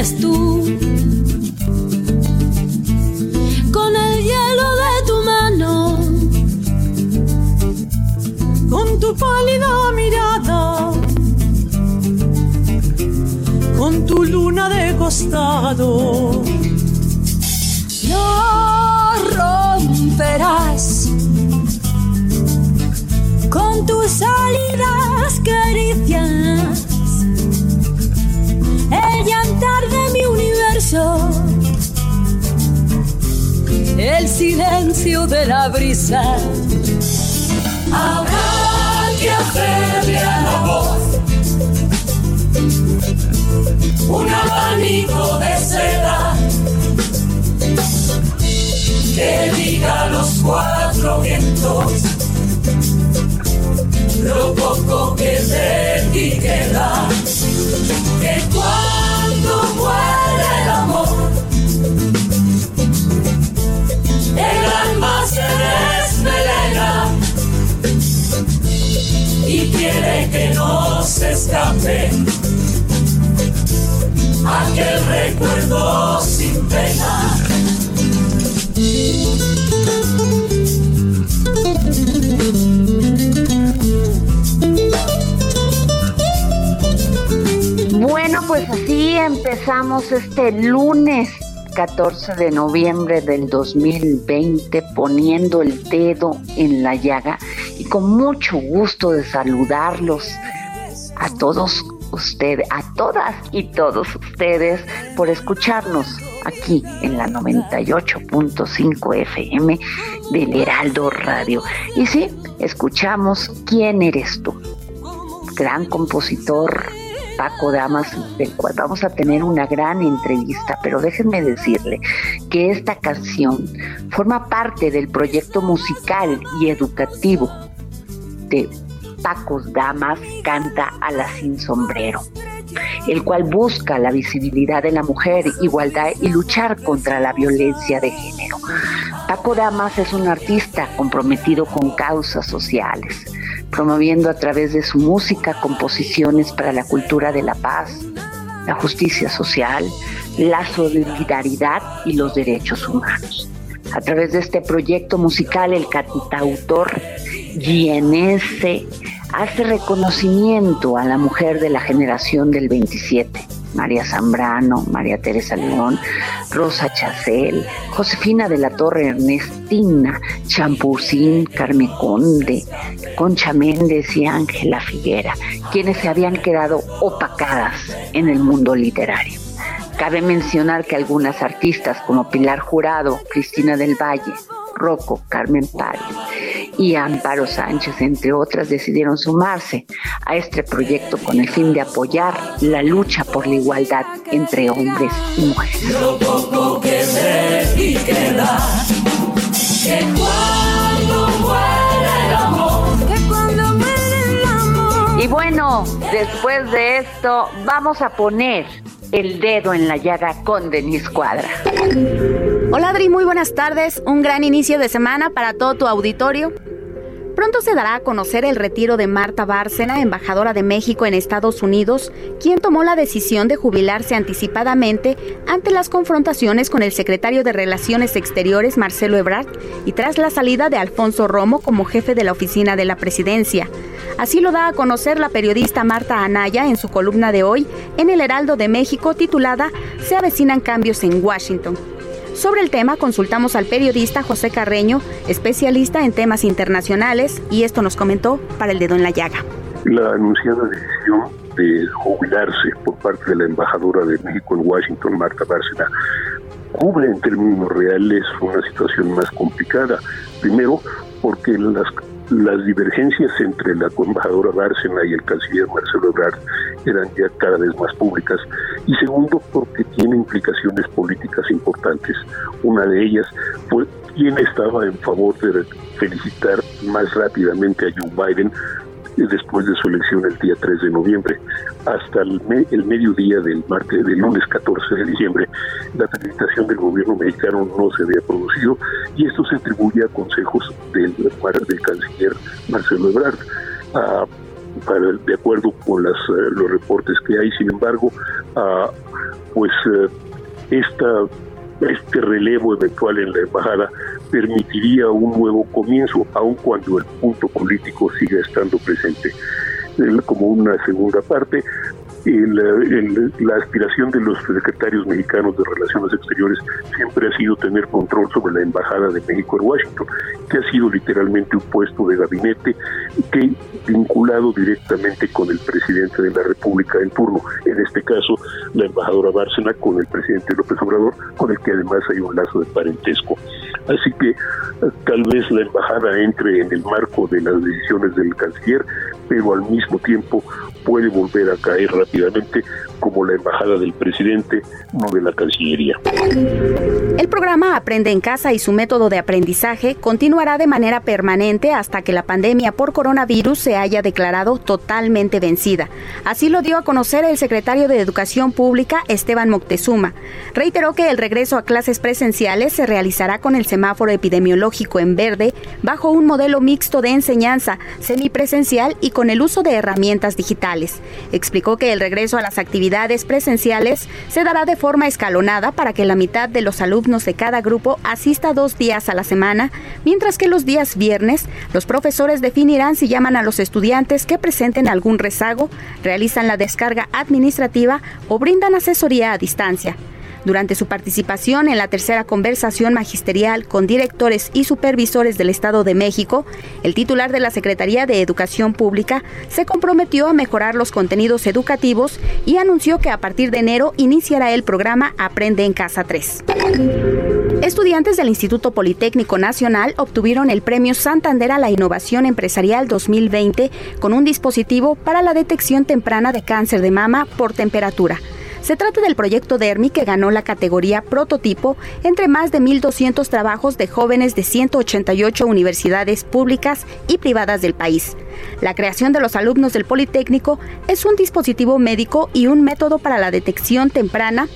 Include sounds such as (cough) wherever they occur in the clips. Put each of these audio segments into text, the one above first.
eres tú? Con el hielo de tu mano, con tu pálida mirada, con tu luna de costado. no romperás con tus sólidas caricias llantar de mi universo, el silencio de la brisa. Habrá que hacerle a la voz un abanico de seda que diga los cuatro vientos lo poco que de ti queda. Que el amor, el alma se desvelera y quiere que no se escape. Aquel recuerdo sin pena. Pues así empezamos este lunes 14 de noviembre del 2020 poniendo el dedo en la llaga y con mucho gusto de saludarlos a todos ustedes, a todas y todos ustedes por escucharnos aquí en la 98.5 FM del Heraldo Radio. Y sí, escuchamos ¿Quién eres tú? Gran compositor Paco Damas, del cual vamos a tener una gran entrevista, pero déjenme decirle que esta canción forma parte del proyecto musical y educativo de Paco Damas Canta a la Sin Sombrero, el cual busca la visibilidad de la mujer, igualdad y luchar contra la violencia de género. Paco Damas es un artista comprometido con causas sociales promoviendo a través de su música composiciones para la cultura de la paz, la justicia social, la solidaridad y los derechos humanos. A través de este proyecto musical, el cantautor GNS hace reconocimiento a la mujer de la generación del 27 María Zambrano, María Teresa León, Rosa Chacel, Josefina de la Torre Ernestina, Champurcín, Carmen Conde, Concha Méndez y Ángela Figuera, quienes se habían quedado opacadas en el mundo literario. Cabe mencionar que algunas artistas como Pilar Jurado, Cristina del Valle, Rocco, Carmen Párez y Amparo Sánchez, entre otras, decidieron sumarse a este proyecto con el fin de apoyar la lucha por la igualdad entre hombres y mujeres. Y bueno, después de esto vamos a poner El Dedo en la Llaga con Denis Cuadra. Hola Adri, muy buenas tardes. Un gran inicio de semana para todo tu auditorio. Pronto se dará a conocer el retiro de Marta Bárcena, embajadora de México en Estados Unidos, quien tomó la decisión de jubilarse anticipadamente ante las confrontaciones con el secretario de Relaciones Exteriores, Marcelo Ebrard, y tras la salida de Alfonso Romo como jefe de la oficina de la presidencia. Así lo da a conocer la periodista Marta Anaya en su columna de hoy en el Heraldo de México titulada Se avecinan cambios en Washington. Sobre el tema consultamos al periodista José Carreño, especialista en temas internacionales, y esto nos comentó para el dedo en la llaga. La anunciada decisión de jubilarse por parte de la embajadora de México en Washington, Marta Bárcena, cubre en términos reales una situación más complicada. Primero, porque las las divergencias entre la embajadora Bárcena y el canciller Marcelo Ebrard eran ya cada vez más públicas. Y segundo, porque tiene implicaciones políticas importantes. Una de ellas fue quién estaba en favor de felicitar más rápidamente a Joe Biden después de su elección el día 3 de noviembre. Hasta el, el mediodía del martes, del lunes 14 de diciembre, la felicitación del gobierno mexicano no se había producido y esto se atribuye a consejos del, del canciller Marcelo Ebrard. Ah, para, de acuerdo con las, eh, los reportes que hay, sin embargo, ah, pues eh, esta este relevo eventual en la embajada permitiría un nuevo comienzo, aun cuando el punto político siga estando presente. Como una segunda parte, la aspiración de los secretarios mexicanos de Relaciones Exteriores siempre ha sido tener control sobre la Embajada de México en Washington, que ha sido literalmente un puesto de gabinete que vinculado directamente con el presidente de la República en turno, en este caso la embajadora Bárcena con el presidente López Obrador, con el que además hay un lazo de parentesco. Así que tal vez la embajada entre en el marco de las decisiones del canciller, pero al mismo tiempo puede volver a caer rápidamente como la embajada del presidente, no de la Cancillería. El programa Aprende en Casa y su método de aprendizaje continuará de manera permanente hasta que la pandemia por coronavirus se haya declarado totalmente vencida. Así lo dio a conocer el secretario de Educación Pública, Esteban Moctezuma. Reiteró que el regreso a clases presenciales se realizará con el semáforo epidemiológico en verde, bajo un modelo mixto de enseñanza, semipresencial y con el uso de herramientas digitales. Explicó que el regreso a las actividades presenciales se dará de forma escalonada para que la mitad de los alumnos de cada grupo asista dos días a la semana, mientras que los días viernes los profesores definirán si llaman a los estudiantes que presenten algún rezago, realizan la descarga administrativa o brindan asesoría a distancia. Durante su participación en la tercera conversación magisterial con directores y supervisores del Estado de México, el titular de la Secretaría de Educación Pública se comprometió a mejorar los contenidos educativos y anunció que a partir de enero iniciará el programa Aprende en Casa 3. Estudiantes del Instituto Politécnico Nacional obtuvieron el Premio Santander a la Innovación Empresarial 2020 con un dispositivo para la detección temprana de cáncer de mama por temperatura. Se trata del proyecto DERMI que ganó la categoría prototipo entre más de 1.200 trabajos de jóvenes de 188 universidades públicas y privadas del país. La creación de los alumnos del Politécnico es un dispositivo médico y un método para la detección temprana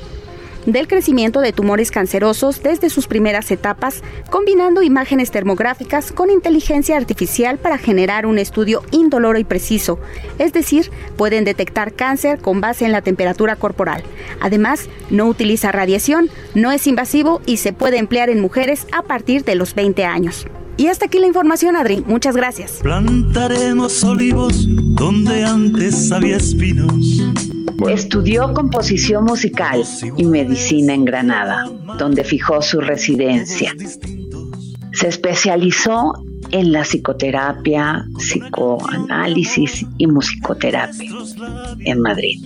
del crecimiento de tumores cancerosos desde sus primeras etapas, combinando imágenes termográficas con inteligencia artificial para generar un estudio indoloro y preciso, es decir, pueden detectar cáncer con base en la temperatura corporal. Además, no utiliza radiación, no es invasivo y se puede emplear en mujeres a partir de los 20 años. Y hasta aquí la información, Adri. Muchas gracias. Plantaremos olivos donde antes había espinos Estudió composición musical y medicina en Granada, donde fijó su residencia. Se especializó en la psicoterapia, psicoanálisis y musicoterapia en Madrid.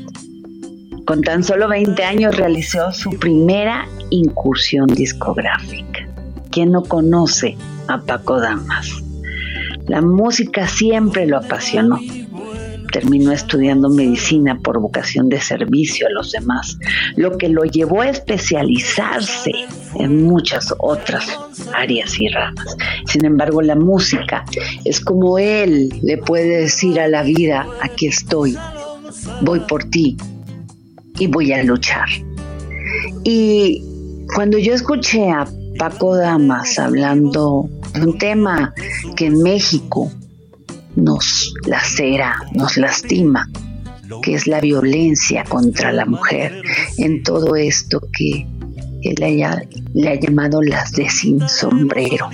Con tan solo 20 años realizó su primera incursión discográfica. ¿Quién no conoce a Paco Damas? La música siempre lo apasionó terminó estudiando medicina por vocación de servicio a los demás, lo que lo llevó a especializarse en muchas otras áreas y ramas. Sin embargo, la música es como él le puede decir a la vida, aquí estoy, voy por ti, y voy a luchar. Y cuando yo escuché a Paco Damas hablando de un tema que en México nos lacera, nos lastima, que es la violencia contra la mujer, en todo esto que él le ha llamado las de sin sombrero.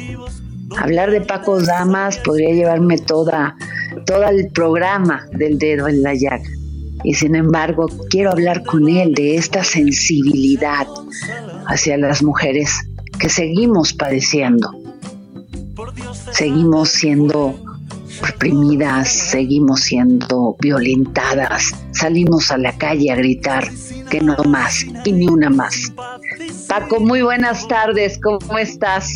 Hablar de Paco Damas podría llevarme toda, todo el programa del dedo en la llaga. Y sin embargo, quiero hablar con él de esta sensibilidad hacia las mujeres que seguimos padeciendo. Seguimos siendo reprimidas, seguimos siendo violentadas, salimos a la calle a gritar que no más y ni una más. Paco, muy buenas tardes, ¿cómo estás?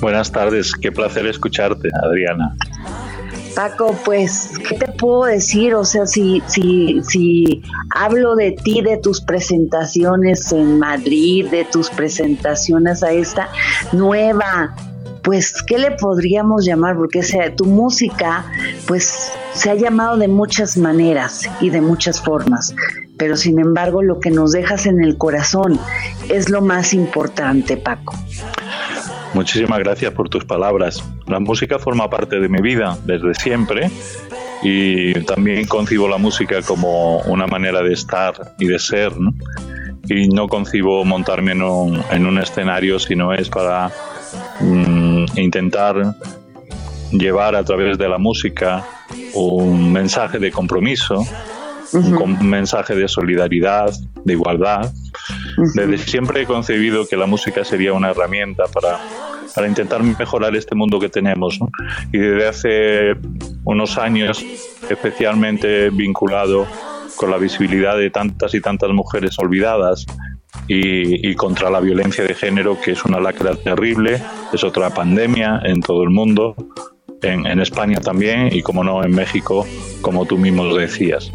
Buenas tardes, qué placer escucharte, Adriana. Paco, pues, ¿qué te puedo decir? O sea, si, si, si hablo de ti, de tus presentaciones en Madrid, de tus presentaciones a esta nueva, pues, ¿qué le podríamos llamar? Porque sea, tu música, pues, se ha llamado de muchas maneras y de muchas formas, pero sin embargo, lo que nos dejas en el corazón es lo más importante, Paco. Muchísimas gracias por tus palabras. La música forma parte de mi vida desde siempre y también concibo la música como una manera de estar y de ser. Y no concibo montarme en un, escenario si no es para mm, intentar llevar a través de la música un mensaje de compromiso, un mensaje de solidaridad, de igualdad. Desde siempre he concebido que la música sería una herramienta para, para intentar mejorar este mundo que tenemos. Y desde hace unos años, especialmente vinculado con la visibilidad de tantas y tantas mujeres olvidadas y, contra la violencia de género, que es una lacra terrible, es otra pandemia en todo el mundo, en, en España también y, como no, en México, como tú mismo decías.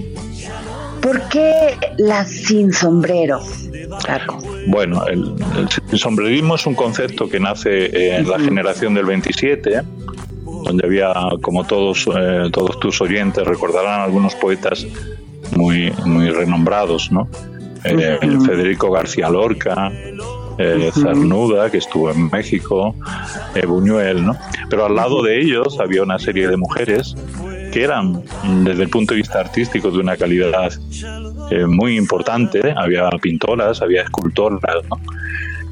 ¿Por qué la sin sombrero? Bueno, el, sombrerismo es un concepto que nace en la generación del 27, donde había, como todos, eh, todos tus oyentes recordarán, algunos poetas muy, muy renombrados, ¿no? Eh, Federico García Lorca, eh, Cernuda, que estuvo en México, Buñuel, ¿no? Pero al lado de ellos había una serie de mujeres que eran, desde el punto de vista artístico, de una calidad eh, muy importante. Había pintoras, había escultoras,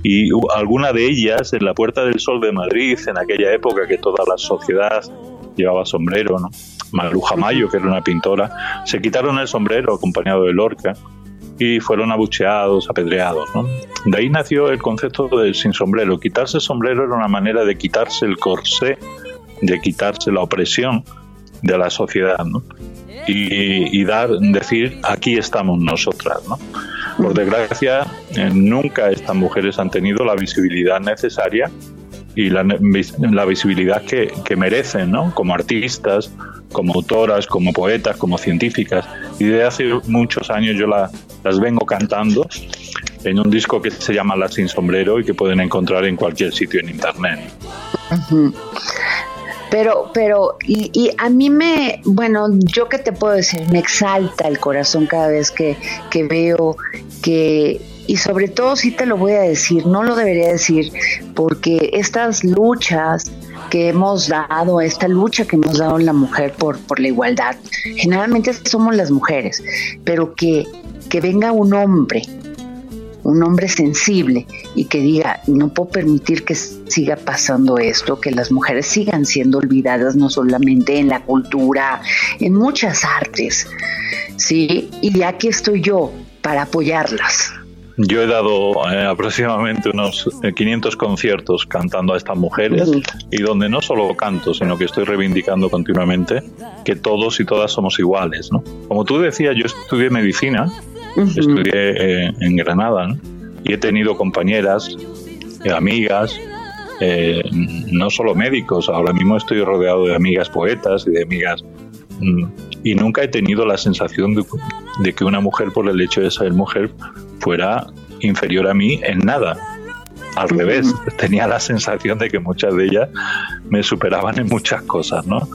y alguna de ellas en la Puerta del Sol de Madrid, en aquella época que toda la sociedad llevaba sombrero, ¿no? Maruja Mayo, que era una pintora, se quitaron el sombrero acompañado de Lorca y fueron abucheados, apedreados. ¿no? De ahí nació el concepto del sin sombrero. Quitarse el sombrero era una manera de quitarse el corsé, de quitarse la opresión de la sociedad. Y, dar, decir, aquí estamos nosotras, ¿no? Por desgracia, eh, nunca estas mujeres han tenido la visibilidad necesaria y la, visibilidad que, que, merecen, ¿no? Como artistas, como autoras, como poetas, como científicas. Y desde hace muchos años yo las vengo cantando en un disco que se llama La Sin Sombrero y que pueden encontrar en cualquier sitio en internet. Pero, pero, y, y, a mí me, bueno, yo qué te puedo decir, me exalta el corazón cada vez que, que veo que, y sobre todo sí te lo voy a decir, no lo debería decir, porque estas luchas que hemos dado, esta lucha que hemos dado la mujer por, por la igualdad, generalmente somos las mujeres, pero que, que venga un hombre un hombre sensible y que diga, no puedo permitir que siga pasando esto, que las mujeres sigan siendo olvidadas no solamente en la cultura, en muchas artes, ¿sí? Y aquí estoy yo para apoyarlas. Yo he dado eh, aproximadamente unos 500 eh, conciertos cantando a estas mujeres y donde no solo canto, sino que estoy reivindicando continuamente que todos y todas somos iguales. ¿no? Como tú decías, yo estudié medicina Estudié eh, en Granada y he tenido compañeras, eh, amigas, eh, no solo médicos, ahora mismo estoy rodeado de amigas poetas y de amigas... Mm, y nunca he tenido la sensación de, que una mujer por el hecho de ser mujer fuera inferior a mí en nada. Al revés, tenía la sensación de que muchas de ellas me superaban en muchas cosas, ¿no?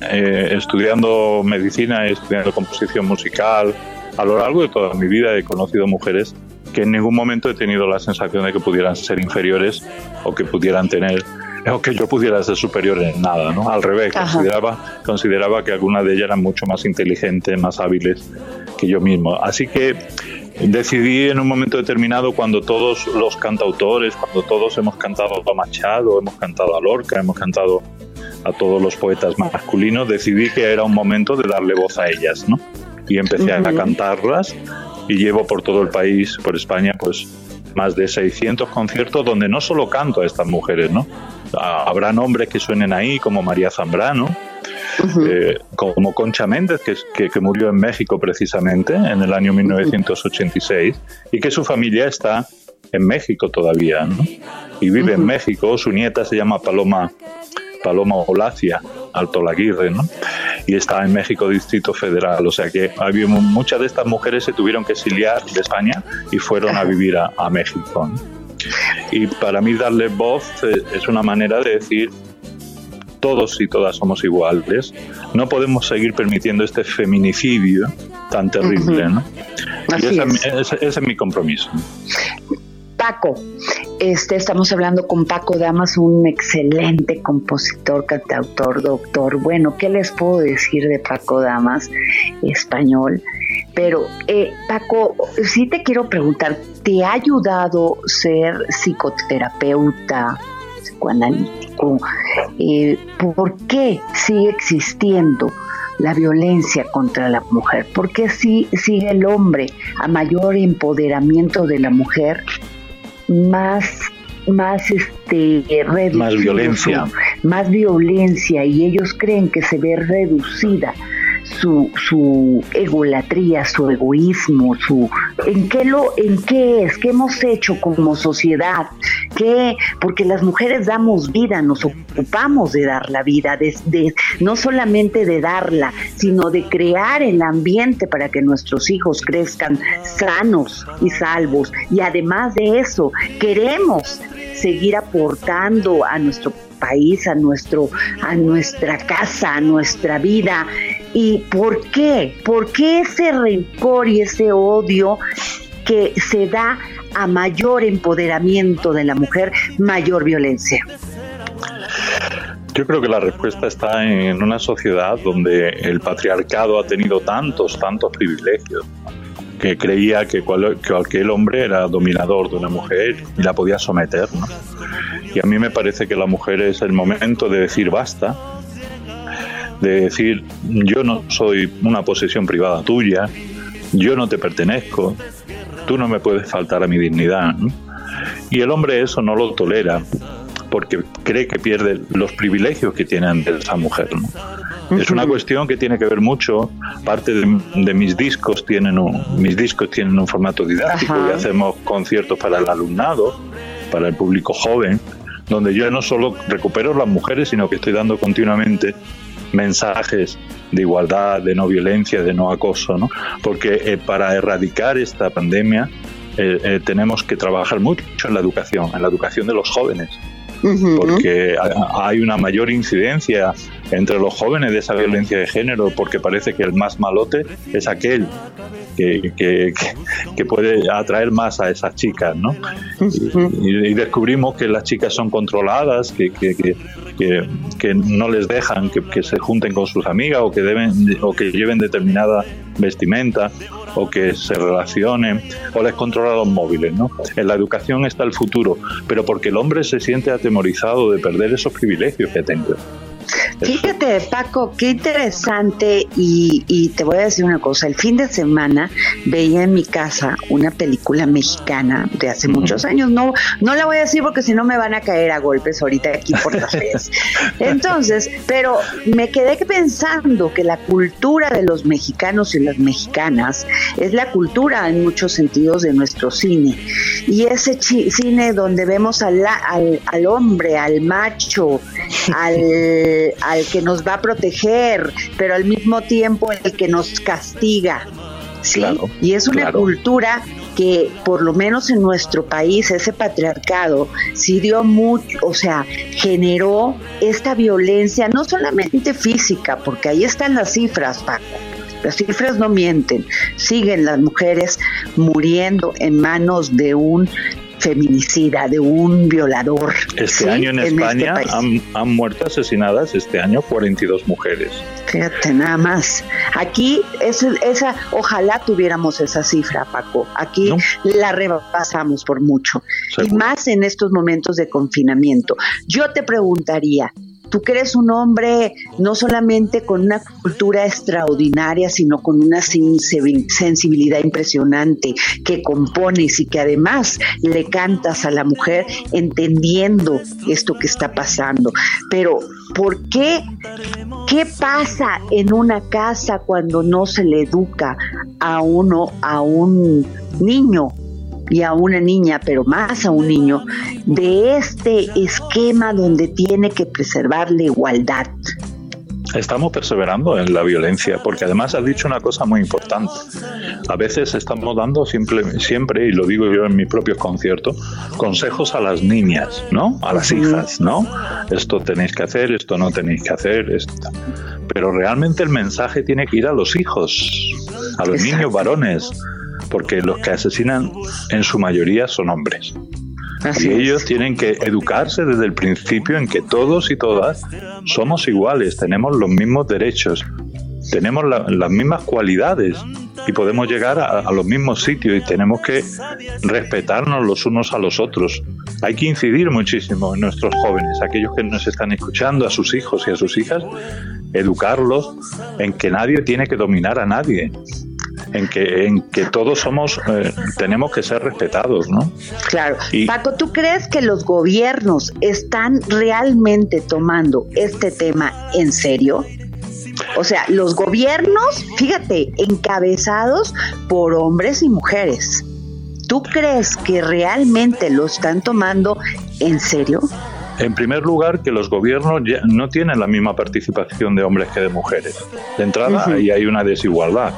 estudiando medicina, estudiando composición musical, a lo largo de toda mi vida he conocido mujeres que en ningún momento he tenido la sensación de que pudieran ser inferiores o que pudieran tener o que yo pudiera ser superior en nada, ¿no? Al revés, consideraba, consideraba que algunas de ellas eran mucho más inteligentes, más hábiles que yo mismo. Así que decidí en un momento determinado, cuando todos los cantautores, cuando todos hemos cantado a Machado, hemos cantado a Lorca, hemos cantado a todos los poetas masculinos, decidí que era un momento de darle voz a ellas, ¿no? Y empecé a cantarlas y llevo por todo el país, por España, pues más de 600 conciertos donde no solo canto a estas mujeres, ¿no? Habrá nombres que suenen ahí, como María Zambrano, eh, como Concha Méndez, que, que, murió en México precisamente en el año 1986, y que su familia está en México todavía, ¿no? Y vive en México, su nieta se llama Paloma, Paloma Olacia, Alto Laguirre, ¿no? Y está en México Distrito Federal. O sea que había, muchas de estas mujeres se tuvieron que exiliar de España y fueron a vivir a, México. Y para mí darle voz eh, es una manera de decir todos y todas somos iguales. No podemos seguir permitiendo este feminicidio tan terrible. ¿no? Y ese, es mi compromiso. Paco, este, estamos hablando con Paco Damas, un excelente compositor, cantautor, doctor. Bueno, ¿qué les puedo decir de Paco Damas, español? Pero, eh, Paco, sí te quiero preguntar, ¿te ha ayudado ser psicoterapeuta, psicoanalítico? Eh, ¿Por qué sigue existiendo? la violencia contra la mujer? ¿Por qué si, sigue el hombre a mayor empoderamiento de la mujer más más este más violencia. más violencia y ellos creen que se ve reducida su, su egolatría, su egoísmo, su en qué lo en qué es, qué hemos hecho como sociedad, qué porque las mujeres damos vida, nos ocupamos de dar la vida, no solamente de darla, sino de crear el ambiente para que nuestros hijos crezcan sanos y salvos y además de eso queremos seguir aportando a nuestro país, a nuestro, a nuestra casa, a nuestra vida. ¿Y por qué? ¿Por qué ese rencor y ese odio que se da a mayor empoderamiento de la mujer, mayor violencia? Yo creo que la respuesta está en una sociedad donde el patriarcado ha tenido tantos, tantos privilegios, que creía que, cualquier hombre era dominador de una mujer y la podía someter. ¿no? Y a mí me parece que la mujer es el momento de decir basta, de decir yo no soy una posesión privada tuya, yo no te pertenezco, tú no me puedes faltar a mi dignidad. Y el hombre eso no lo tolera porque cree que pierde los privilegios que tiene ante esa mujer. Es una cuestión que tiene que ver mucho. Parte de, mis discos tienen un, mis discos tienen un formato didáctico y hacemos conciertos para el alumnado, para el público joven, donde yo no solo recupero las mujeres, sino que estoy dando continuamente mensajes de igualdad, de no violencia, de no acoso, ¿no? Porque eh, para erradicar esta pandemia eh, eh, tenemos que trabajar mucho en la educación, en la educación de los jóvenes, porque hay una mayor incidencia entre los jóvenes de esa violencia de género, porque parece que el más malote es aquel que, que, puede atraer más a esas chicas, ¿no? y, descubrimos que las chicas son controladas, que, que, no les dejan que, se junten con sus amigas o que, deben, o que lleven determinada vestimenta o que se relacionen o les controla los móviles. ¿no? En la educación está el futuro, pero porque el hombre se siente atemorizado de perder esos privilegios que tenga. Fíjate, Paco, qué interesante y, te voy a decir una cosa. El fin de semana veía en mi casa una película mexicana de hace muchos años. No, no la voy a decir porque si no me van a caer a golpes ahorita aquí por las redes. (laughs) Entonces, pero me quedé pensando que la cultura de los mexicanos y las mexicanas es la cultura en muchos sentidos de nuestro cine. Y ese cine donde vemos al, al, al hombre, al macho, (laughs) al al que nos va a proteger, pero al mismo tiempo el que nos castiga. ¿sí? y es una cultura que por lo menos en nuestro país ese patriarcado sí dio mucho, o sea, generó esta violencia no solamente física, porque ahí están las cifras, Paco, las cifras no mienten, siguen las mujeres muriendo en manos de un feminicida, de un violador. Este año en, este España han, muerto asesinadas este año 42 mujeres. Fíjate, nada más. Aquí esa, ojalá tuviéramos esa cifra, Paco. Aquí la rebasamos por mucho. Y más en estos momentos de confinamiento. Yo te preguntaría, tú que eres un hombre no solamente con una cultura extraordinaria, sino con una sensibilidad impresionante, que compones y que además le cantas a la mujer entendiendo esto que está pasando. Pero, ¿por qué? ¿Qué pasa en una casa cuando no se le educa a uno, a un niño y a una niña, pero más a un niño, de este esquema donde tiene que preservar la igualdad. Estamos perseverando en la violencia, porque además has dicho una cosa muy importante. A veces estamos dando siempre, siempre, y lo digo yo en mis propios conciertos, consejos a las niñas, ¿no? A las hijas, ¿no? Esto tenéis que hacer, esto no tenéis que hacer, esto. Pero realmente el mensaje tiene que ir a los hijos, a los niños varones, porque los que asesinan en su mayoría son hombres. y ellos tienen que educarse desde el principio en que todos y todas somos iguales, tenemos los mismos derechos, tenemos las mismas cualidades y podemos llegar a, los mismos sitios y tenemos que respetarnos los unos a los otros. Hay que incidir muchísimo en nuestros jóvenes, aquellos que nos están escuchando, a sus hijos y a sus hijas, educarlos en que nadie tiene que dominar a nadie, en que, en que todos somos, eh, tenemos que ser respetados, ¿no? Claro. Paco, ¿tú crees que los gobiernos están realmente tomando este tema en serio? O sea, los gobiernos, fíjate, encabezados por hombres y mujeres. ¿Tú crees que realmente lo están tomando en serio? En primer lugar, que los gobiernos no tienen la misma participación de hombres que de mujeres. De entrada, ahí hay una desigualdad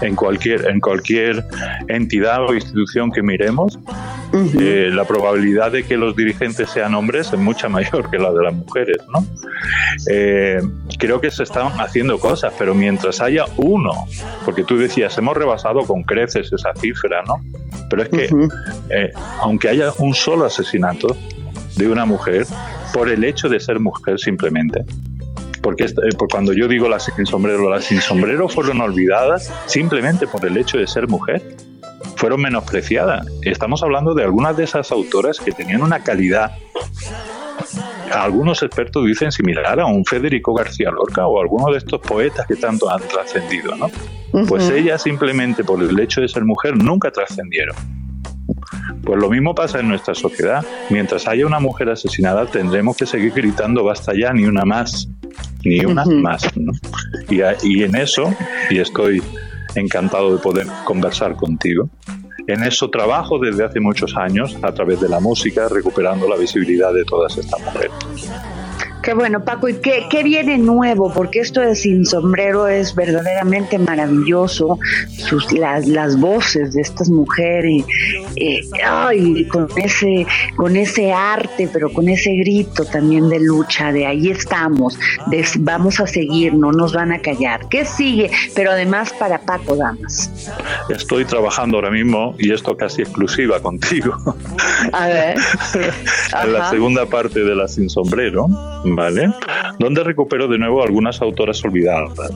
en cualquier, en cualquier entidad o institución que miremos, eh, la probabilidad de que los dirigentes sean hombres es mucha (laughs) mayor que la de las mujeres, ¿no? Eh, creo que se están haciendo cosas, pero mientras haya uno, porque tú decías, hemos rebasado con creces esa cifra, ¿no? Pero es que, eh, aunque haya un solo asesinato de una mujer, por el hecho de ser mujer simplemente, porque eh, cuando yo digo las sin sombrero, las sin sombrero fueron olvidadas simplemente por el hecho de ser mujer, fueron menospreciadas. Estamos hablando de algunas de esas autoras que tenían una calidad algunos expertos dicen similar a un Federico García Lorca o alguno de estos poetas que tanto han trascendido, ¿no? Pues ellas simplemente por el hecho de ser mujer nunca trascendieron. Pues lo mismo pasa en nuestra sociedad. Mientras haya una mujer asesinada, tendremos que seguir gritando basta ya, ni una más, ni una más. Y, y en eso, y estoy encantado de poder conversar contigo, en eso trabajo desde hace muchos años a través de la música, recuperando la visibilidad de todas estas mujeres. Qué bueno, Paco, ¿y qué, qué, viene nuevo? Porque esto de Sin Sombrero es verdaderamente maravilloso. Sus, las, las voces de estas mujeres, eh, ay, con ese, con ese arte, pero con ese grito también de lucha, de ahí estamos, de, vamos a seguir, no nos van a callar. ¿Qué sigue? Pero además para Paco Damas. Estoy trabajando ahora mismo, y esto casi exclusiva contigo. A ver. (laughs) en la segunda parte de la Sin Sombrero ¿vale? Donde recupero de nuevo algunas autoras olvidadas.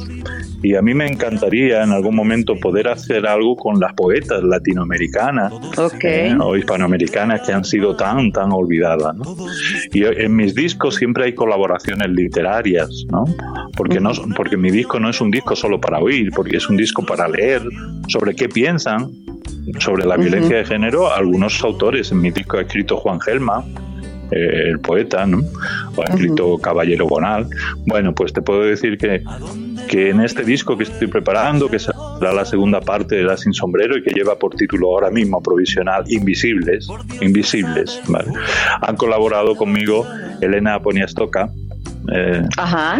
Y a mí me encantaría en algún momento poder hacer algo con las poetas latinoamericanas ¿eh? o hispanoamericanas que han sido tan, tan olvidadas. Y en mis discos siempre hay colaboraciones literarias, ¿no? Porque, no, porque mi disco no es un disco solo para oír, porque es un disco para leer sobre qué piensan sobre la violencia de género algunos autores. En mi disco ha escrito Juan Gelma, eh, el poeta, ¿no? O ha escrito Caballero Bonal. Bueno, pues te puedo decir que, que en este disco que estoy preparando, que será la segunda parte de La Sin Sombrero y que lleva por título ahora mismo provisional Invisibles, Invisibles, ¿vale? Han colaborado conmigo Elena Poniastoca, eh, Ajá,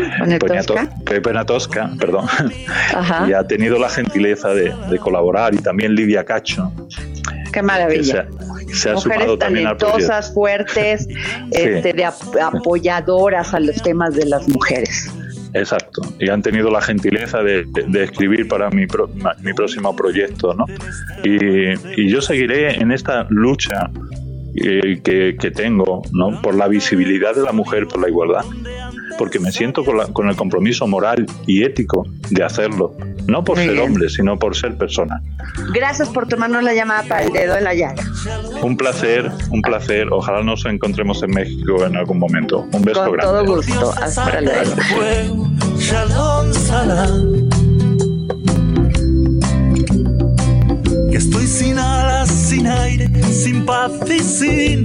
Tosca, perdón, y ha tenido la gentileza de, de, colaborar, y también Lidia Cacho. Qué maravilla se Mujeres talentosas, fuertes, (laughs) este, de apoyadoras a los temas de las mujeres. Exacto, y han tenido la gentileza de, escribir para mi, mi próximo proyecto, ¿no? Y, yo seguiré en esta lucha eh, que, que, tengo, ¿no? Por la visibilidad de la mujer, por la igualdad porque me siento con, el compromiso moral y ético de hacerlo. No por ser hombre, sino por ser persona. Gracias por tomarnos la llamada para el dedo en la llaga. Un placer, un placer. Ojalá nos encontremos en México en algún momento. Un beso con grande. todo gusto. Hasta luego. Que estoy sin alas, sin aire, sin paz y sin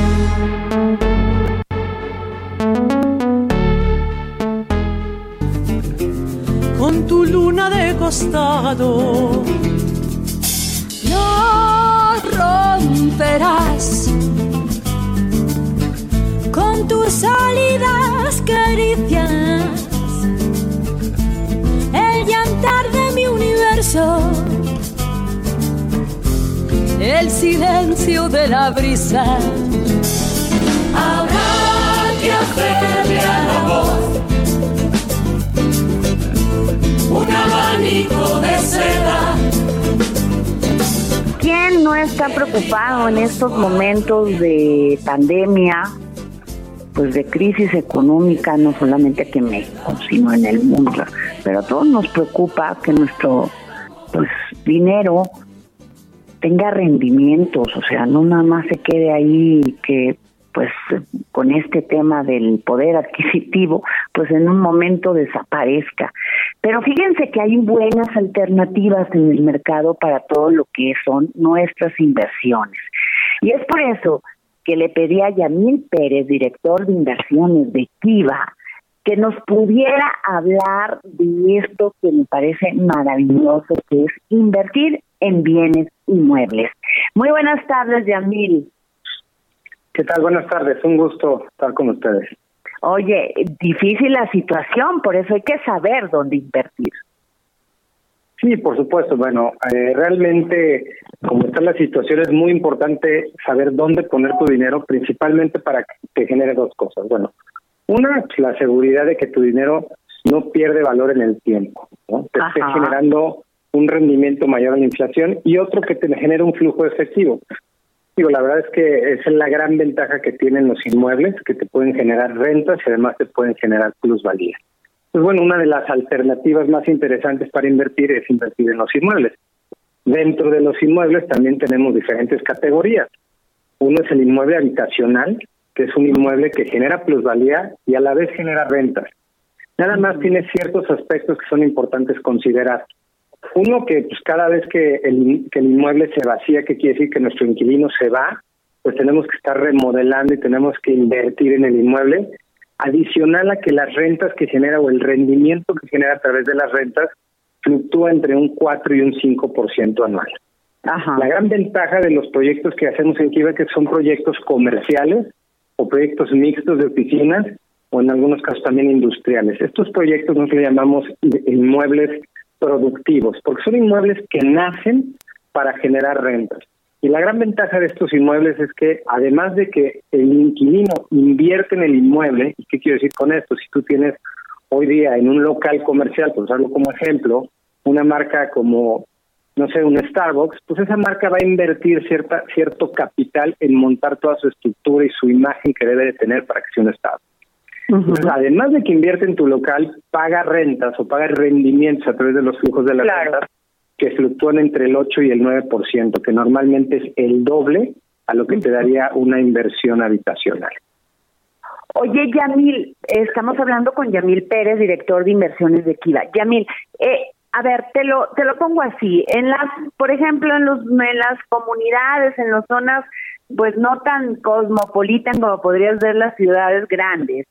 Luna de costado. No romperás con tus salidas caricias el llantar de mi universo, el silencio de la brisa. Habrá que hacerle ¿Quién no está preocupado en estos momentos de pandemia, pues de crisis económica, no solamente aquí en México, sino en el mundo? Pero a todos nos preocupa que nuestro pues dinero tenga rendimientos, o sea, no nada más se quede ahí que pues con este tema del poder adquisitivo, pues en un momento desaparezca. Pero fíjense que hay buenas alternativas en el mercado para todo lo que son nuestras inversiones. Y es por eso que le pedí a Yamil Pérez, director de inversiones de Kiva, que nos pudiera hablar de esto que me parece maravilloso, que es invertir en bienes inmuebles. Muy buenas tardes, Yamil. ¿Qué tal? Buenas tardes, un gusto estar con ustedes. Oye, difícil la situación, por eso hay que saber dónde invertir. Sí, por supuesto. Bueno, eh, realmente, como está la situación, es muy importante saber dónde poner tu dinero, principalmente para que te genere dos cosas. Bueno, una, la seguridad de que tu dinero no pierde valor en el tiempo, ¿no? Te esté generando un rendimiento mayor a la inflación y otro que te genere un flujo efectivo. Digo, la verdad es que esa es la gran ventaja que tienen los inmuebles, que te pueden generar rentas y además te pueden generar plusvalía. Pues bueno, una de las alternativas más interesantes para invertir es invertir en los inmuebles. Dentro de los inmuebles también tenemos diferentes categorías. Uno es el inmueble habitacional, que es un inmueble que genera plusvalía y a la vez genera rentas. Nada más tiene ciertos aspectos que son importantes considerar. Uno, que pues cada vez que el, que el inmueble se vacía, que quiere decir que nuestro inquilino se va, pues tenemos que estar remodelando y tenemos que invertir en el inmueble, adicional a que las rentas que genera o el rendimiento que genera a través de las rentas fluctúa entre un 4 y un 5% anual. Ajá. La gran ventaja de los proyectos que hacemos en Kiva que son proyectos comerciales o proyectos mixtos de oficinas o en algunos casos también industriales. Estos proyectos nosotros llamamos inmuebles productivos, porque son inmuebles que nacen para generar rentas. Y la gran ventaja de estos inmuebles es que además de que el inquilino invierte en el inmueble, ¿y qué quiero decir con esto? Si tú tienes hoy día en un local comercial, por usarlo como ejemplo, una marca como, no sé, un Starbucks, pues esa marca va a invertir cierta, cierto capital en montar toda su estructura y su imagen que debe de tener para que sea un Starbucks. Además de que invierte en tu local, paga rentas o paga rendimientos a través de los flujos de las rentas que fluctúan entre el 8 y el 9%, que normalmente es el doble a lo que te daría una inversión habitacional. Oye, Yamil, estamos hablando con Yamil Pérez, director de inversiones de Kiva. Yamil, eh, a ver, te lo te lo pongo así. En las, por ejemplo, en los en las comunidades, en las zonas, pues no tan cosmopolitan como podrías ver las ciudades grandes,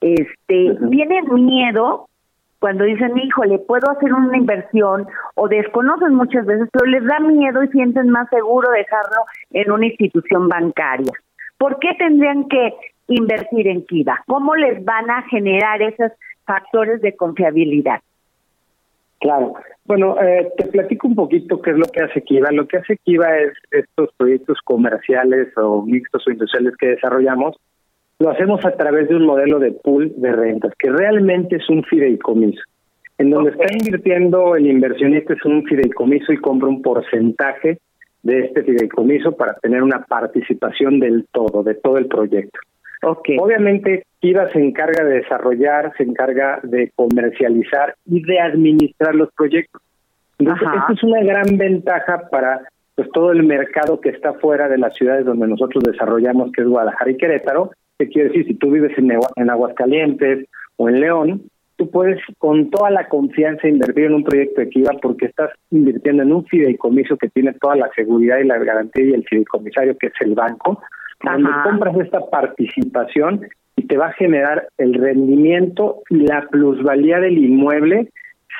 este, viene miedo cuando dicen, híjole, puedo hacer una inversión o desconocen muchas veces, pero les da miedo y sienten más seguro dejarlo en una institución bancaria. ¿Por qué tendrían que invertir en Kiva? ¿Cómo les van a generar esos factores de confiabilidad? Claro. Bueno, eh, te platico un poquito qué es lo que hace Kiva. Lo que hace Kiva es estos proyectos comerciales o mixtos o industriales que desarrollamos lo hacemos a través de un modelo de pool de rentas, que realmente es un fideicomiso. En donde está invirtiendo el inversionista es un fideicomiso y compra un porcentaje de este fideicomiso para tener una participación del todo, de todo el proyecto. Okay. Obviamente, IVA se encarga de desarrollar, se encarga de comercializar y de administrar los proyectos. Entonces, esto es una gran ventaja para pues todo el mercado que está fuera de las ciudades donde nosotros desarrollamos, que es Guadalajara y Querétaro, ¿Qué quiere decir? Si tú vives en, en Aguascalientes o en León, tú puedes con toda la confianza invertir en un proyecto de Kiva porque estás invirtiendo en un fideicomiso que tiene toda la seguridad y la garantía y el fideicomisario que es el banco, donde compras esta participación y te va a generar el rendimiento y la plusvalía del inmueble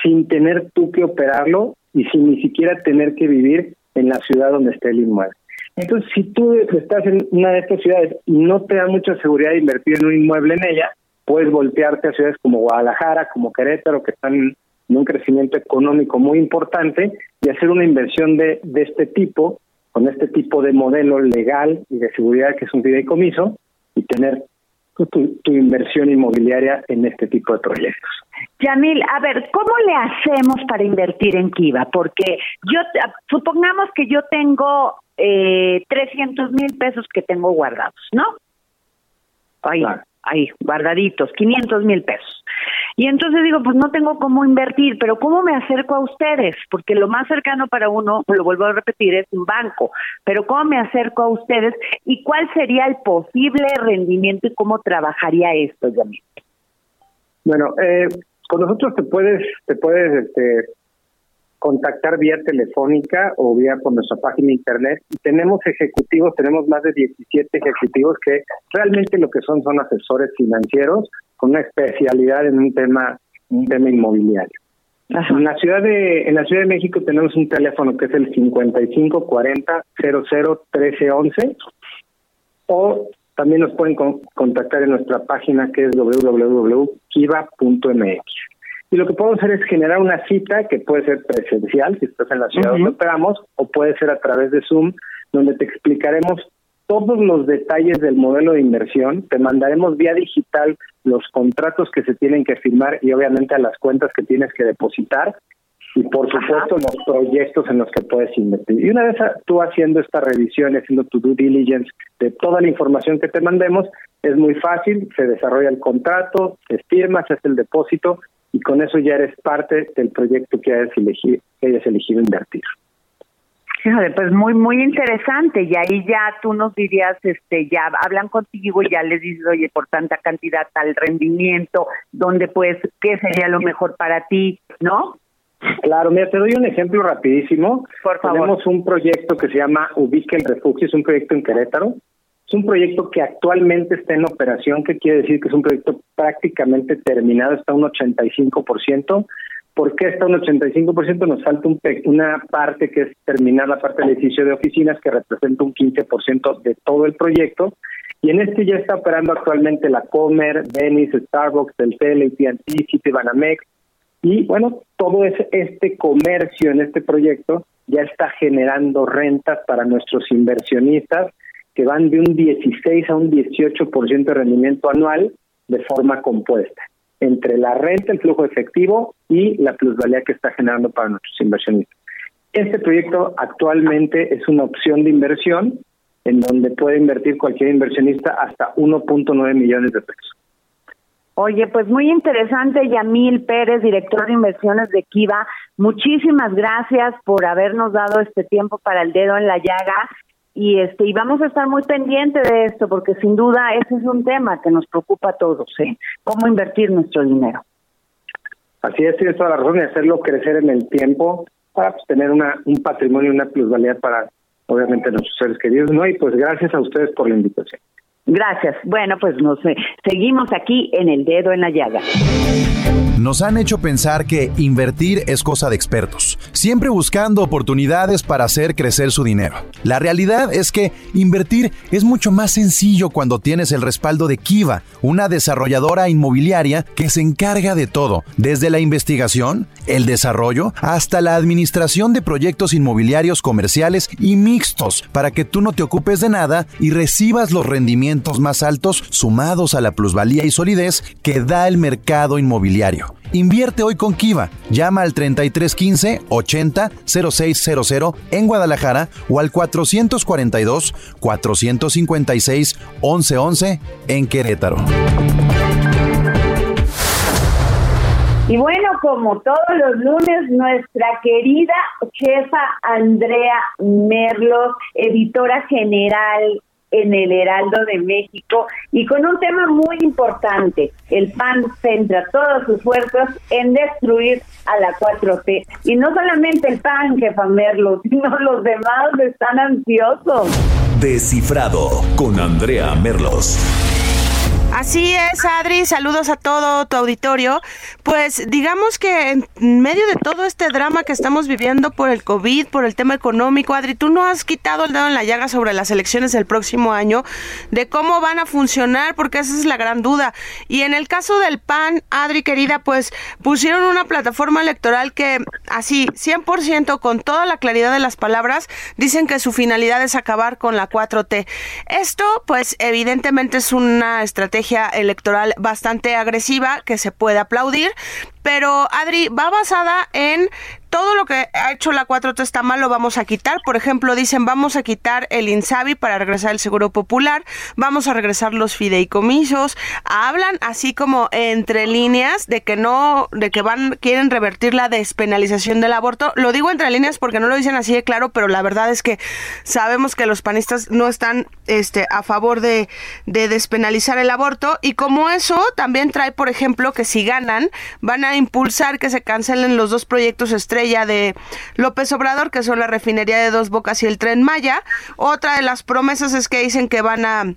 sin tener tú que operarlo y sin ni siquiera tener que vivir en la ciudad donde esté el inmueble. Entonces, si tú estás en una de estas ciudades y no te da mucha seguridad de invertir en un inmueble en ella, puedes voltearte a ciudades como Guadalajara, como Querétaro, que están en un crecimiento económico muy importante, y hacer una inversión de, de este tipo, con este tipo de modelo legal y de seguridad que es un fideicomiso, y tener tu, inversión inmobiliaria en este tipo de proyectos. Yamil, a ver, ¿cómo le hacemos para invertir en Kiva? Porque yo, supongamos que yo tengo eh, 300 mil pesos que tengo guardados, ¿no? Ahí, ahí, guardaditos, 500 mil pesos. Y entonces digo, pues no tengo cómo invertir, pero ¿cómo me acerco a ustedes? Porque lo más cercano para uno, lo vuelvo a repetir, es un banco. Pero ¿cómo me acerco a ustedes? ¿Y cuál sería el posible rendimiento y cómo trabajaría esto, Yamil? Bueno, eh, con nosotros te puedes, te puedes este, contactar vía telefónica o vía por nuestra página internet. Y tenemos ejecutivos, tenemos más de 17 ejecutivos que realmente lo que son son asesores financieros con una especialidad en un tema, un tema inmobiliario. En la ciudad de en la Ciudad de México tenemos un teléfono que es el 5540 00 1311 o también nos pueden contactar en nuestra página que es www.kiva.mx. Y lo que podemos hacer es generar una cita que puede ser presencial, si estás en la ciudad donde operamos, o puede ser a través de Zoom, donde te explicaremos todos los detalles del modelo de inversión, te mandaremos vía digital los contratos que se tienen que firmar y obviamente a las cuentas que tienes que depositar y por supuesto los proyectos en los que puedes invertir. Y una vez tú haciendo esta revisión, haciendo tu due diligence de toda la información que te mandemos, es muy fácil, se desarrolla el contrato, se firma, se hace el depósito y con eso ya eres parte del proyecto que hayas elegido, que hayas elegido invertir. pues muy muy interesante y ahí ya tú nos dirías, este, ya hablan contigo y ya les dices, oye, por tanta cantidad, tal rendimiento, dónde pues, qué sería lo mejor para ti, ¿no? Claro, mira, te doy un ejemplo rapidísimo. Por favor. Tenemos un proyecto que se llama Ubique el Refugio, es un proyecto en Querétaro. Es un proyecto que actualmente está en operación, que quiere decir que es un proyecto prácticamente terminado, está un 85%. ¿Por qué está un 85%? Nos falta un una parte que es terminar la parte del edificio de oficinas, que representa un 15% de todo el proyecto. Y en este ya está operando actualmente la Comer, Venice, Starbucks, Telcel, AT&T, Citibanamex, Y bueno, todo este comercio en este proyecto ya está generando rentas para nuestros inversionistas que van de un 16 a un 18% de rendimiento anual de forma compuesta entre la renta, el flujo efectivo y la plusvalía que está generando para nuestros inversionistas. Este proyecto actualmente es una opción de inversión en donde puede invertir cualquier inversionista hasta 1.9 millones de pesos. Oye, pues muy interesante, Yamil Pérez, director de inversiones de Kiva. Muchísimas gracias por habernos dado este tiempo para el dedo en la llaga y este y vamos a estar muy pendientes de esto porque sin duda ese es un tema que nos preocupa a todos, ¿eh? Cómo invertir nuestro dinero. Así es, tienes toda la razón y hacerlo crecer en el tiempo para pues, tener una un patrimonio, una plusvalía para obviamente nuestros seres queridos, ¿no? Y pues gracias a ustedes por la invitación. Gracias. Bueno, pues nos eh, seguimos aquí en el dedo en la llaga. Nos han hecho pensar que invertir es cosa de expertos, siempre buscando oportunidades para hacer crecer su dinero. La realidad es que invertir es mucho más sencillo cuando tienes el respaldo de Kiva, una desarrolladora inmobiliaria que se encarga de todo, desde la investigación, el desarrollo, hasta la administración de proyectos inmobiliarios comerciales y mixtos, para que tú no te ocupes de nada y recibas los rendimientos más altos sumados a la plusvalía y solidez que da el mercado inmobiliario. Invierte hoy con Kiva. Llama al 3315 80 0600 en Guadalajara o al 442 456 1111 en Querétaro. Y bueno, como todos los lunes, nuestra querida jefa Andrea Merlos, editora general en el Heraldo de México y con un tema muy importante. El PAN centra todos sus esfuerzos en destruir a la 4T. Y no solamente el PAN, jefa Merlos, (laughs) sino los demás están ansiosos. Descifrado con Andrea Merlos. Así es, Adri, saludos a todo tu auditorio. Pues digamos que en medio de todo este drama que estamos viviendo por el COVID, por el tema económico, Adri, tú no has quitado el dedo en la llaga sobre las elecciones del próximo año, de cómo van a funcionar, porque esa es la gran duda. Y en el caso del PAN, Adri querida, pues pusieron una plataforma electoral que así, 100% con toda la claridad de las palabras, dicen que su finalidad es acabar con la 4T. Esto, pues evidentemente es una estrategia electoral bastante agresiva que se puede aplaudir, pero Adri va basada en todo lo que ha hecho la 4T está mal lo vamos a quitar. Por ejemplo, dicen vamos a quitar el INSABI para regresar el Seguro Popular, vamos a regresar los fideicomisos. Hablan así como entre líneas de que no, de que van, quieren revertir la despenalización del aborto. Lo digo entre líneas porque no lo dicen así de claro, pero la verdad es que sabemos que los panistas no están este, a favor de, de despenalizar el aborto. Y como eso también trae, por ejemplo, que si ganan, van a impulsar que se cancelen los dos proyectos estrella de López Obrador, que son la refinería de Dos Bocas y el tren Maya. Otra de las promesas es que dicen que van a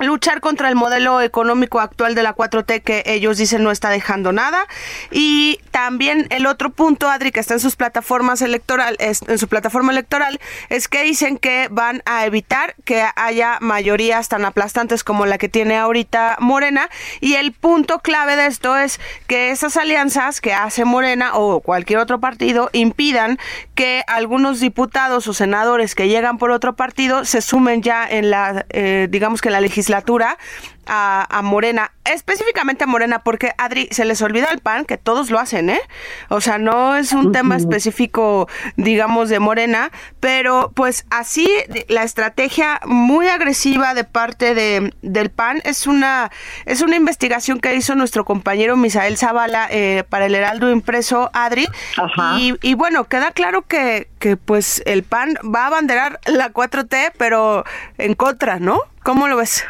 luchar contra el modelo económico actual de la 4T que ellos dicen no está dejando nada. Y también el otro punto Adri que está en sus plataformas electorales en su plataforma electoral es que dicen que van a evitar que haya mayorías tan aplastantes como la que tiene ahorita Morena. Y el punto clave de esto es que esas alianzas que hace Morena o cualquier otro partido impidan que algunos diputados o senadores que llegan por otro partido se sumen ya en la eh, digamos que en la legislación legislatura a, Morena, específicamente a Morena, porque Adri, se les olvida el PAN, que todos lo hacen, ¿eh? O sea, no es un tema específico, digamos, de Morena, pero pues así la estrategia muy agresiva de parte de, del PAN es una, es una investigación que hizo nuestro compañero Misael Zavala eh, para el Heraldo Impreso, Adri, y, y, bueno, queda claro que, que pues el PAN va a abanderar la 4T, pero en contra, ¿no? ¿Cómo lo ves?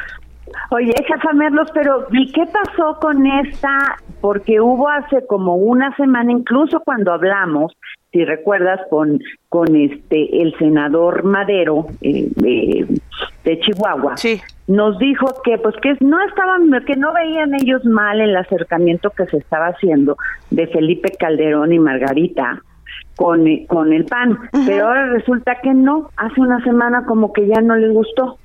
Oye, jefa Merlos, pero ¿y qué pasó con esta? Porque hubo hace como una semana, incluso cuando hablamos, si recuerdas, con, con este el senador Madero eh, de Chihuahua, sí. nos dijo que pues que no estaban, que no veían ellos mal el acercamiento que se estaba haciendo de Felipe Calderón y Margarita con, con el PAN, pero ahora resulta que no, hace una semana como que ya no les gustó.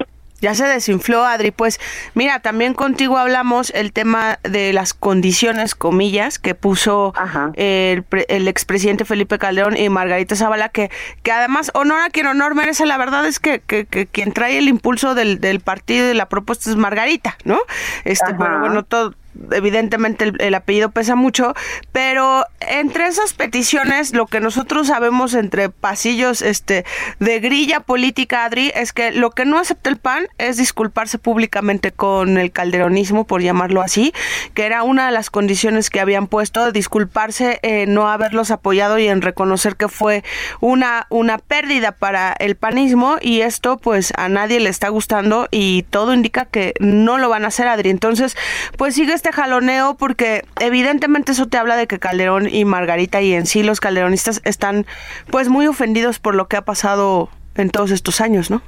Ya se desinfló, Adri. Pues mira, también contigo hablamos el tema de las condiciones, comillas, que puso el, el, expresidente Felipe Calderón y Margarita Zavala, que, que además honor a quien honor merece. La verdad es que, que, quien trae el impulso del, del partido y de la propuesta es Margarita, ¿no? Este, pero bueno, todo evidentemente el, apellido pesa mucho, pero entre esas peticiones, lo que nosotros sabemos entre pasillos este, de grilla política, Adri, es que lo que no acepta el PAN es disculparse públicamente con el calderonismo, por llamarlo así, que era una de las condiciones que habían puesto, disculparse en no haberlos apoyado y en reconocer que fue una, una pérdida para el panismo y esto pues a nadie le está gustando y todo indica que no lo van a hacer, Adri. Entonces, pues sigue este jaloneo porque evidentemente eso te habla de que Calderón y Margarita y en sí los calderonistas están pues muy ofendidos por lo que ha pasado en todos estos años, ¿no?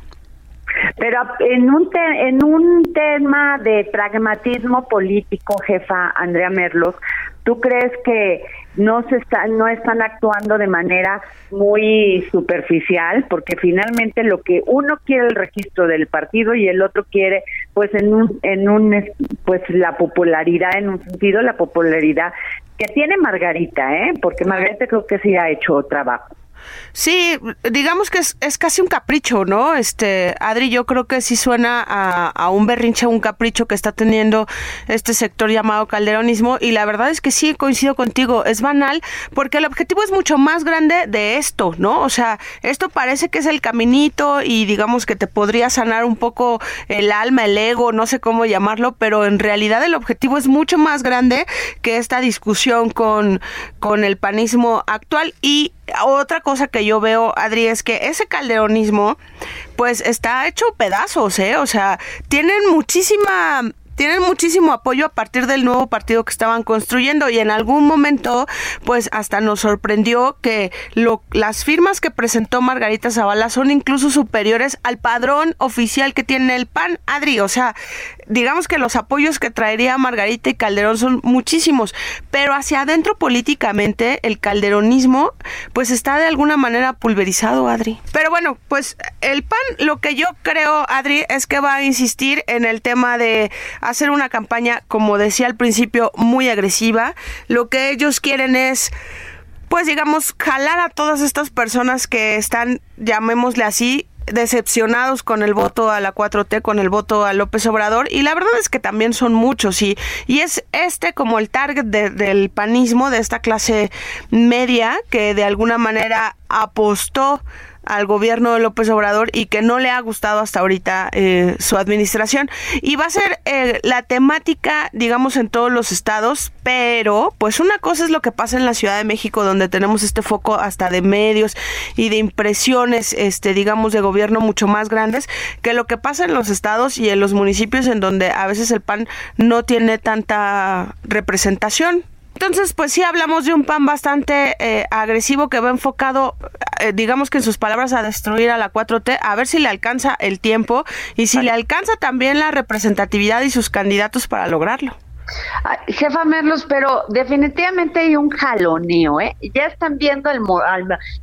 Pero en un en un tema de pragmatismo político, jefa Andrea Merlos, ¿tú crees que no se está, no están actuando de manera muy superficial porque finalmente lo que uno quiere el registro del partido y el otro quiere pues en un en un pues la popularidad en un sentido la popularidad que tiene Margarita, ¿eh? Porque Margarita creo que sí ha hecho trabajo. Sí, digamos que es, es, casi un capricho, ¿no? Este, Adri, yo creo que sí suena a, a, un berrinche, un capricho que está teniendo este sector llamado calderonismo y la verdad es que sí coincido contigo, es banal porque el objetivo es mucho más grande de esto, ¿no? O sea, esto parece que es el caminito y digamos que te podría sanar un poco el alma, el ego, no sé cómo llamarlo, pero en realidad el objetivo es mucho más grande que esta discusión con, con el panismo actual y otra cosa que yo veo, Adri, es que ese calderonismo, pues está hecho pedazos, ¿eh? O sea, tienen muchísima tienen muchísimo apoyo a partir del nuevo partido que estaban construyendo y en algún momento pues hasta nos sorprendió que lo, las firmas que presentó Margarita Zavala son incluso superiores al padrón oficial que tiene el PAN, Adri, o sea, digamos que los apoyos que traería Margarita y Calderón son muchísimos, pero hacia adentro políticamente el calderonismo pues está de alguna manera pulverizado, Adri. Pero bueno, pues el PAN lo que yo creo, Adri, es que va a insistir en el tema de hacer una campaña, como decía al principio, muy agresiva. Lo que ellos quieren es pues digamos, jalar a todas estas personas que están, llamémosle así, decepcionados con el voto a la 4T, con el voto a López Obrador, y la verdad es que también son muchos, y, y es este como el target del panismo, de esta clase media, que de alguna manera apostó al gobierno de López Obrador y que no le ha gustado hasta ahorita eh, su administración. Y va a ser eh, la temática, digamos, en todos los estados, pero pues una cosa es lo que pasa en la Ciudad de México, donde tenemos este foco hasta de medios y de impresiones, este, digamos, de gobierno mucho más grandes, que lo que pasa en los estados y en los municipios en donde a veces el PAN no tiene tanta representación. Entonces, pues sí hablamos de un PAN bastante eh, agresivo que va enfocado, eh, digamos que en sus palabras, a destruir a la 4T, a ver si le alcanza el tiempo y si le alcanza también la representatividad y sus candidatos para lograrlo. Jefa Merlos, pero definitivamente hay un jaloneo, ¿eh? Ya están viendo el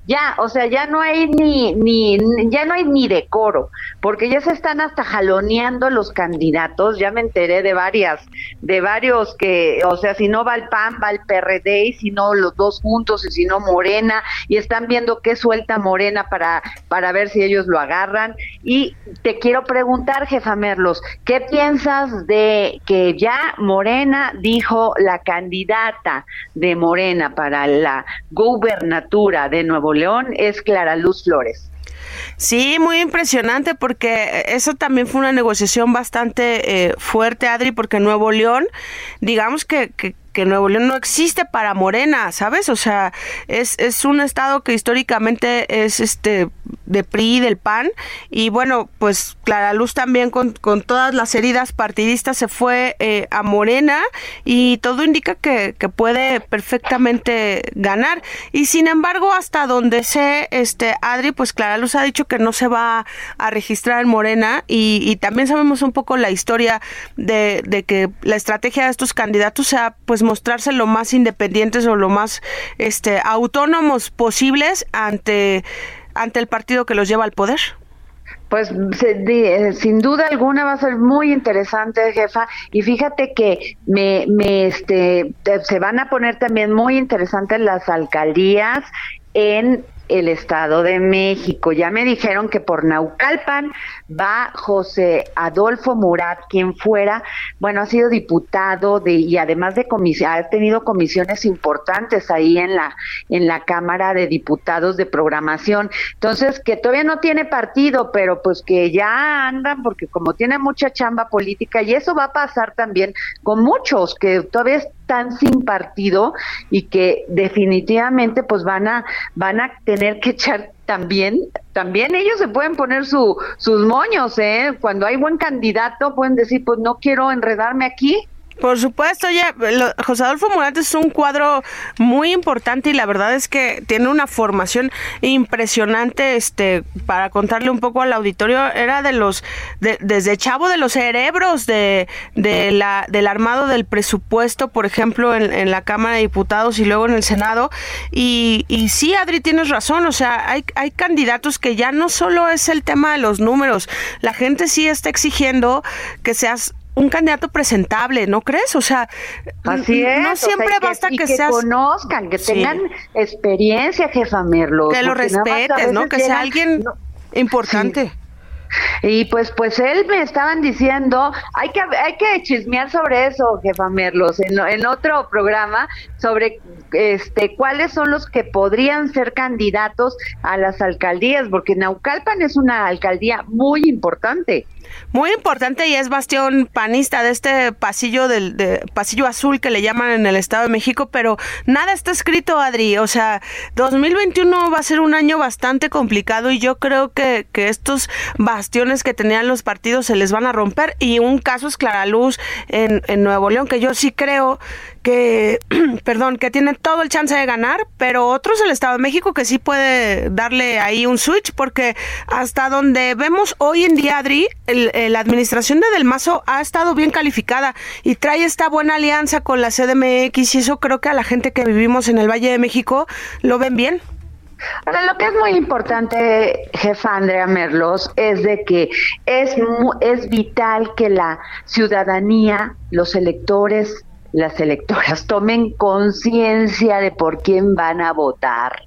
ya, o sea, ya no hay ni, ni, ya no hay ni decoro, porque ya se están hasta jaloneando los candidatos, ya me enteré de varias, de varios que, o sea, si no va el PAN, va el PRD, y si no los dos juntos, y si no Morena, y están viendo qué suelta Morena para, para ver si ellos lo agarran. Y te quiero preguntar, jefa Merlos, ¿qué piensas de que ya Morena dijo la candidata de Morena para la gubernatura de Nuevo León es Clara Luz Flores. Sí, muy impresionante porque eso también fue una negociación bastante eh, fuerte, Adri, porque Nuevo León, digamos que, que, que Nuevo León no existe para Morena, ¿sabes? O sea, es, es un estado que históricamente es este de PRI, del PAN, y bueno, pues Clara Luz también con, todas las heridas partidistas se fue eh, a Morena y todo indica que, que, puede perfectamente ganar. Y sin embargo, hasta donde sé, este Adri, pues Clara Luz ha dicho que no se va a registrar en Morena y, y también sabemos un poco la historia de, de que la estrategia de estos candidatos sea pues mostrarse lo más independientes o lo más este autónomos posibles ante ante el partido que los lleva al poder. Pues eh, sin duda alguna va a ser muy interesante, jefa. Y fíjate que me, me este, se van a poner también muy interesantes las alcaldías en el Estado de México. Ya me dijeron que por Naucalpan va José Adolfo Murat, quien fuera, bueno, ha sido diputado de, y además de comisión, ha tenido comisiones importantes ahí en la, en la Cámara de Diputados de Programación. Entonces, que todavía no tiene partido, pero pues que ya andan, porque como tiene mucha chamba política, y eso va a pasar también con muchos que todavía están sin partido y que definitivamente pues van a van a tener que echar también también ellos se pueden poner su, sus moños, ¿eh? Cuando hay buen candidato pueden decir, pues no quiero enredarme aquí por supuesto, ya José Adolfo Murat es un cuadro muy importante y la verdad es que tiene una formación impresionante. Este, para contarle un poco al auditorio, era de los, desde chavo de los cerebros de, de la, del armado del presupuesto, por ejemplo, en, la Cámara de Diputados y luego en el Senado. Y, y sí, Adri, tienes razón. O sea, hay, hay candidatos que ya no solo es el tema de los números, la gente sí está exigiendo que seas un candidato presentable, ¿no crees? O sea, Así es, no siempre basta que, que, conozcan, que tengan experiencia, jefa Merlo. Que lo respetes, ¿no? Que sea alguien importante. Y pues, pues él me estaban diciendo, hay que, hay que chismear sobre eso, jefa Merlos, en, en otro programa, sobre este, cuáles son los que podrían ser candidatos a las alcaldías, porque Naucalpan es una alcaldía muy importante. Muy importante y es bastión panista de este pasillo del pasillo azul que le llaman en el Estado de México, pero nada está escrito, Adri. O sea, 2021 va a ser un año bastante complicado y yo creo que, que estos bastiones que tenían los partidos se les van a romper y un caso es Claraluz en, en Nuevo León, que yo sí creo que, (clears throat) perdón, que tiene todo el chance de ganar, pero otros el Estado de México que sí puede darle ahí un switch, porque hasta donde vemos hoy en día, Adri, la administración de Del Mazo ha estado bien calificada y trae esta buena alianza con la CDMX y eso creo que a la gente que vivimos en el Valle de México lo ven bien. Ahora, lo que es muy importante, jefa Andrea Merlos, es de que es, es vital que la ciudadanía, los electores, las electoras tomen conciencia de por quién van a votar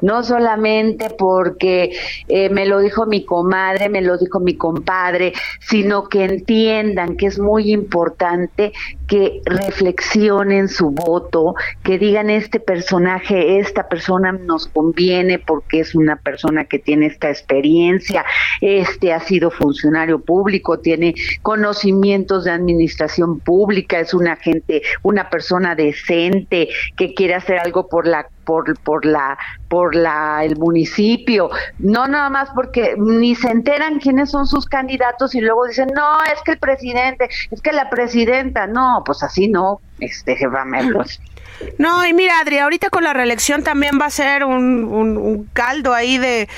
no solamente porque eh, me lo dijo mi comadre, me lo dijo mi compadre, sino que entiendan que es muy importante que reflexionen su voto, que digan este personaje, esta persona nos conviene porque es una persona que tiene esta experiencia, este ha sido funcionario público, tiene conocimientos de administración pública, es una gente, una persona decente que quiere hacer algo por la por, por la por la el municipio, no nada más porque ni se enteran quiénes son sus candidatos y luego dicen, "No, es que el presidente, es que la presidenta", no, pues así no, este jefa (laughs) no, y mira, Adri, ahorita con la reelección también va a ser un, un, caldo ahí de,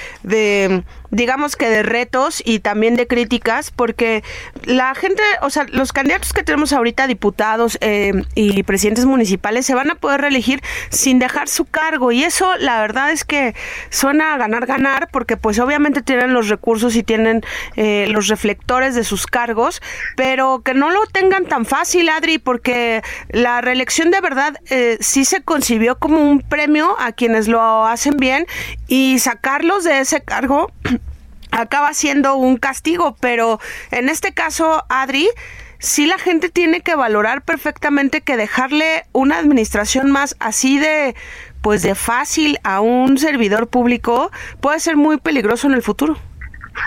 digamos que de retos y también de críticas, porque la gente, o sea, los candidatos que tenemos ahorita, diputados eh, y presidentes municipales, se van a poder reelegir sin dejar su cargo. Y eso, la verdad es que suena a ganar, ganar, porque pues obviamente tienen los recursos y tienen eh, los reflectores de sus cargos, pero que no lo tengan tan fácil, Adri, porque la reelección de verdad... Eh, sí se concibió como un premio a quienes lo hacen bien y sacarlos de ese cargo acaba siendo un castigo, pero en este caso, Adri, sí la gente tiene que valorar perfectamente que dejarle una administración más así de pues de fácil a un servidor público puede ser muy peligroso en el futuro.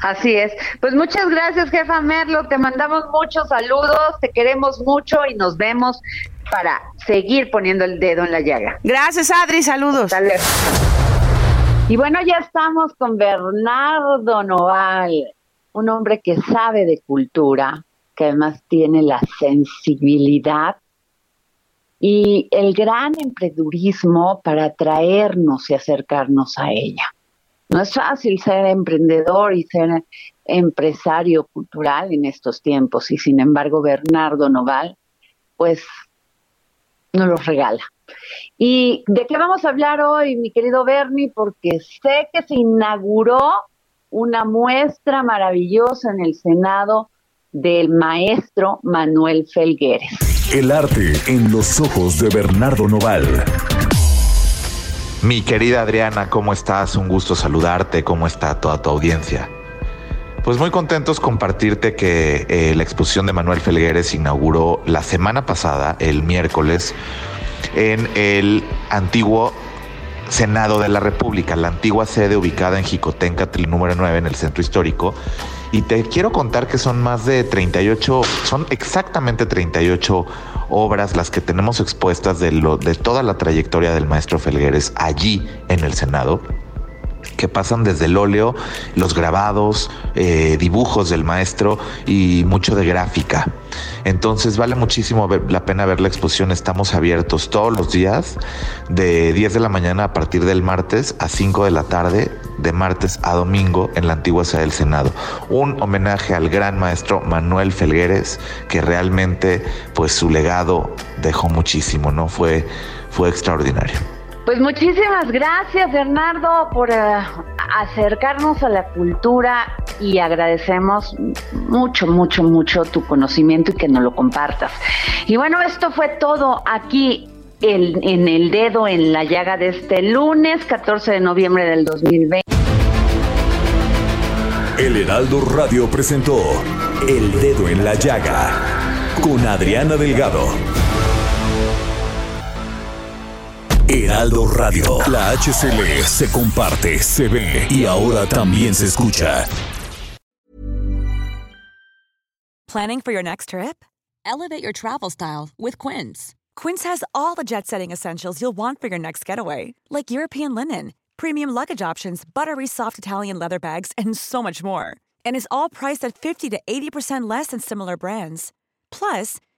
Así es. Pues muchas gracias, jefa Merlo. Te mandamos muchos saludos, te queremos mucho y nos vemos para seguir poniendo el dedo en la llaga. Gracias, Adri. Saludos. Y bueno, ya estamos con Bernardo Noval, un hombre que sabe de cultura, que además tiene la sensibilidad y el gran emprendedurismo para atraernos y acercarnos a ella. No es fácil ser emprendedor y ser empresario cultural en estos tiempos y sin embargo Bernardo Noval pues nos los regala. ¿Y de qué vamos a hablar hoy, mi querido Bernie? Porque sé que se inauguró una muestra maravillosa en el Senado del maestro Manuel Felgueres. El arte en los ojos de Bernardo Noval. Mi querida Adriana, ¿cómo estás? Un gusto saludarte. ¿Cómo está toda tu audiencia? Pues muy contentos compartirte que eh, la exposición de Manuel Felgueres inauguró la semana pasada, el miércoles, en el antiguo Senado de la República, la antigua sede ubicada en Jicotencatl número 9 en el centro histórico. Y te quiero contar que son más de 38, son exactamente 38 obras las que tenemos expuestas de, lo, de toda la trayectoria del maestro Felgueres allí en el Senado que pasan desde el óleo, los grabados, eh, dibujos del maestro y mucho de gráfica. Entonces vale muchísimo la pena ver la exposición. Estamos abiertos todos los días de 10 de la mañana a partir del martes a 5 de la tarde, de martes a domingo en la antigua sede del Senado. Un homenaje al gran maestro Manuel Felgueres, que realmente pues su legado dejó muchísimo, ¿no? Fue, fue extraordinario. Pues muchísimas gracias, Bernardo, por eh, acercarnos a la cultura y agradecemos mucho, mucho, mucho tu conocimiento y que nos lo compartas. Y bueno, esto fue todo aquí en el dedo en la llaga de este lunes, 14 de noviembre del 2020. El Heraldo Radio presentó El Dedo en la Llaga con Adriana Delgado. Heraldo Radio. La HCL se comparte, se ve y ahora también se escucha. Planning for your next trip? Elevate your travel style with Quince. Quince has all the jet setting essentials you'll want for your next getaway, like European linen, premium luggage options, buttery soft Italian leather bags, and so much more. And is all priced at 50 to 80% less than similar brands. Plus,